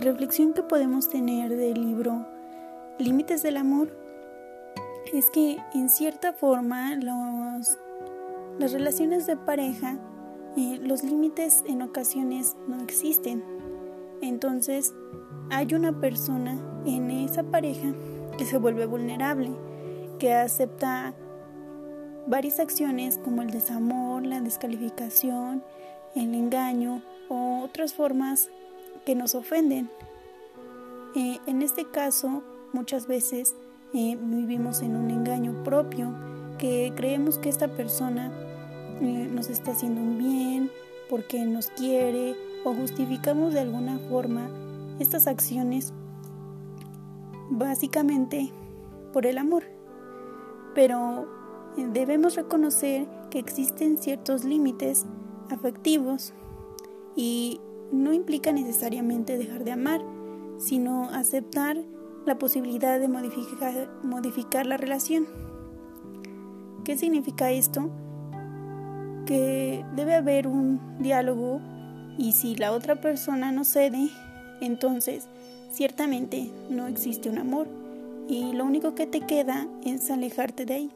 reflexión que podemos tener del libro Límites del Amor es que en cierta forma los, las relaciones de pareja, eh, los límites en ocasiones no existen. Entonces hay una persona en esa pareja que se vuelve vulnerable, que acepta varias acciones como el desamor, la descalificación, el engaño o otras formas que nos ofenden. Eh, en este caso, muchas veces eh, vivimos en un engaño propio, que creemos que esta persona eh, nos está haciendo un bien porque nos quiere o justificamos de alguna forma estas acciones básicamente por el amor. Pero debemos reconocer que existen ciertos límites afectivos y no implica necesariamente dejar de amar, sino aceptar la posibilidad de modificar, modificar la relación. ¿Qué significa esto? Que debe haber un diálogo y si la otra persona no cede, entonces ciertamente no existe un amor y lo único que te queda es alejarte de ahí.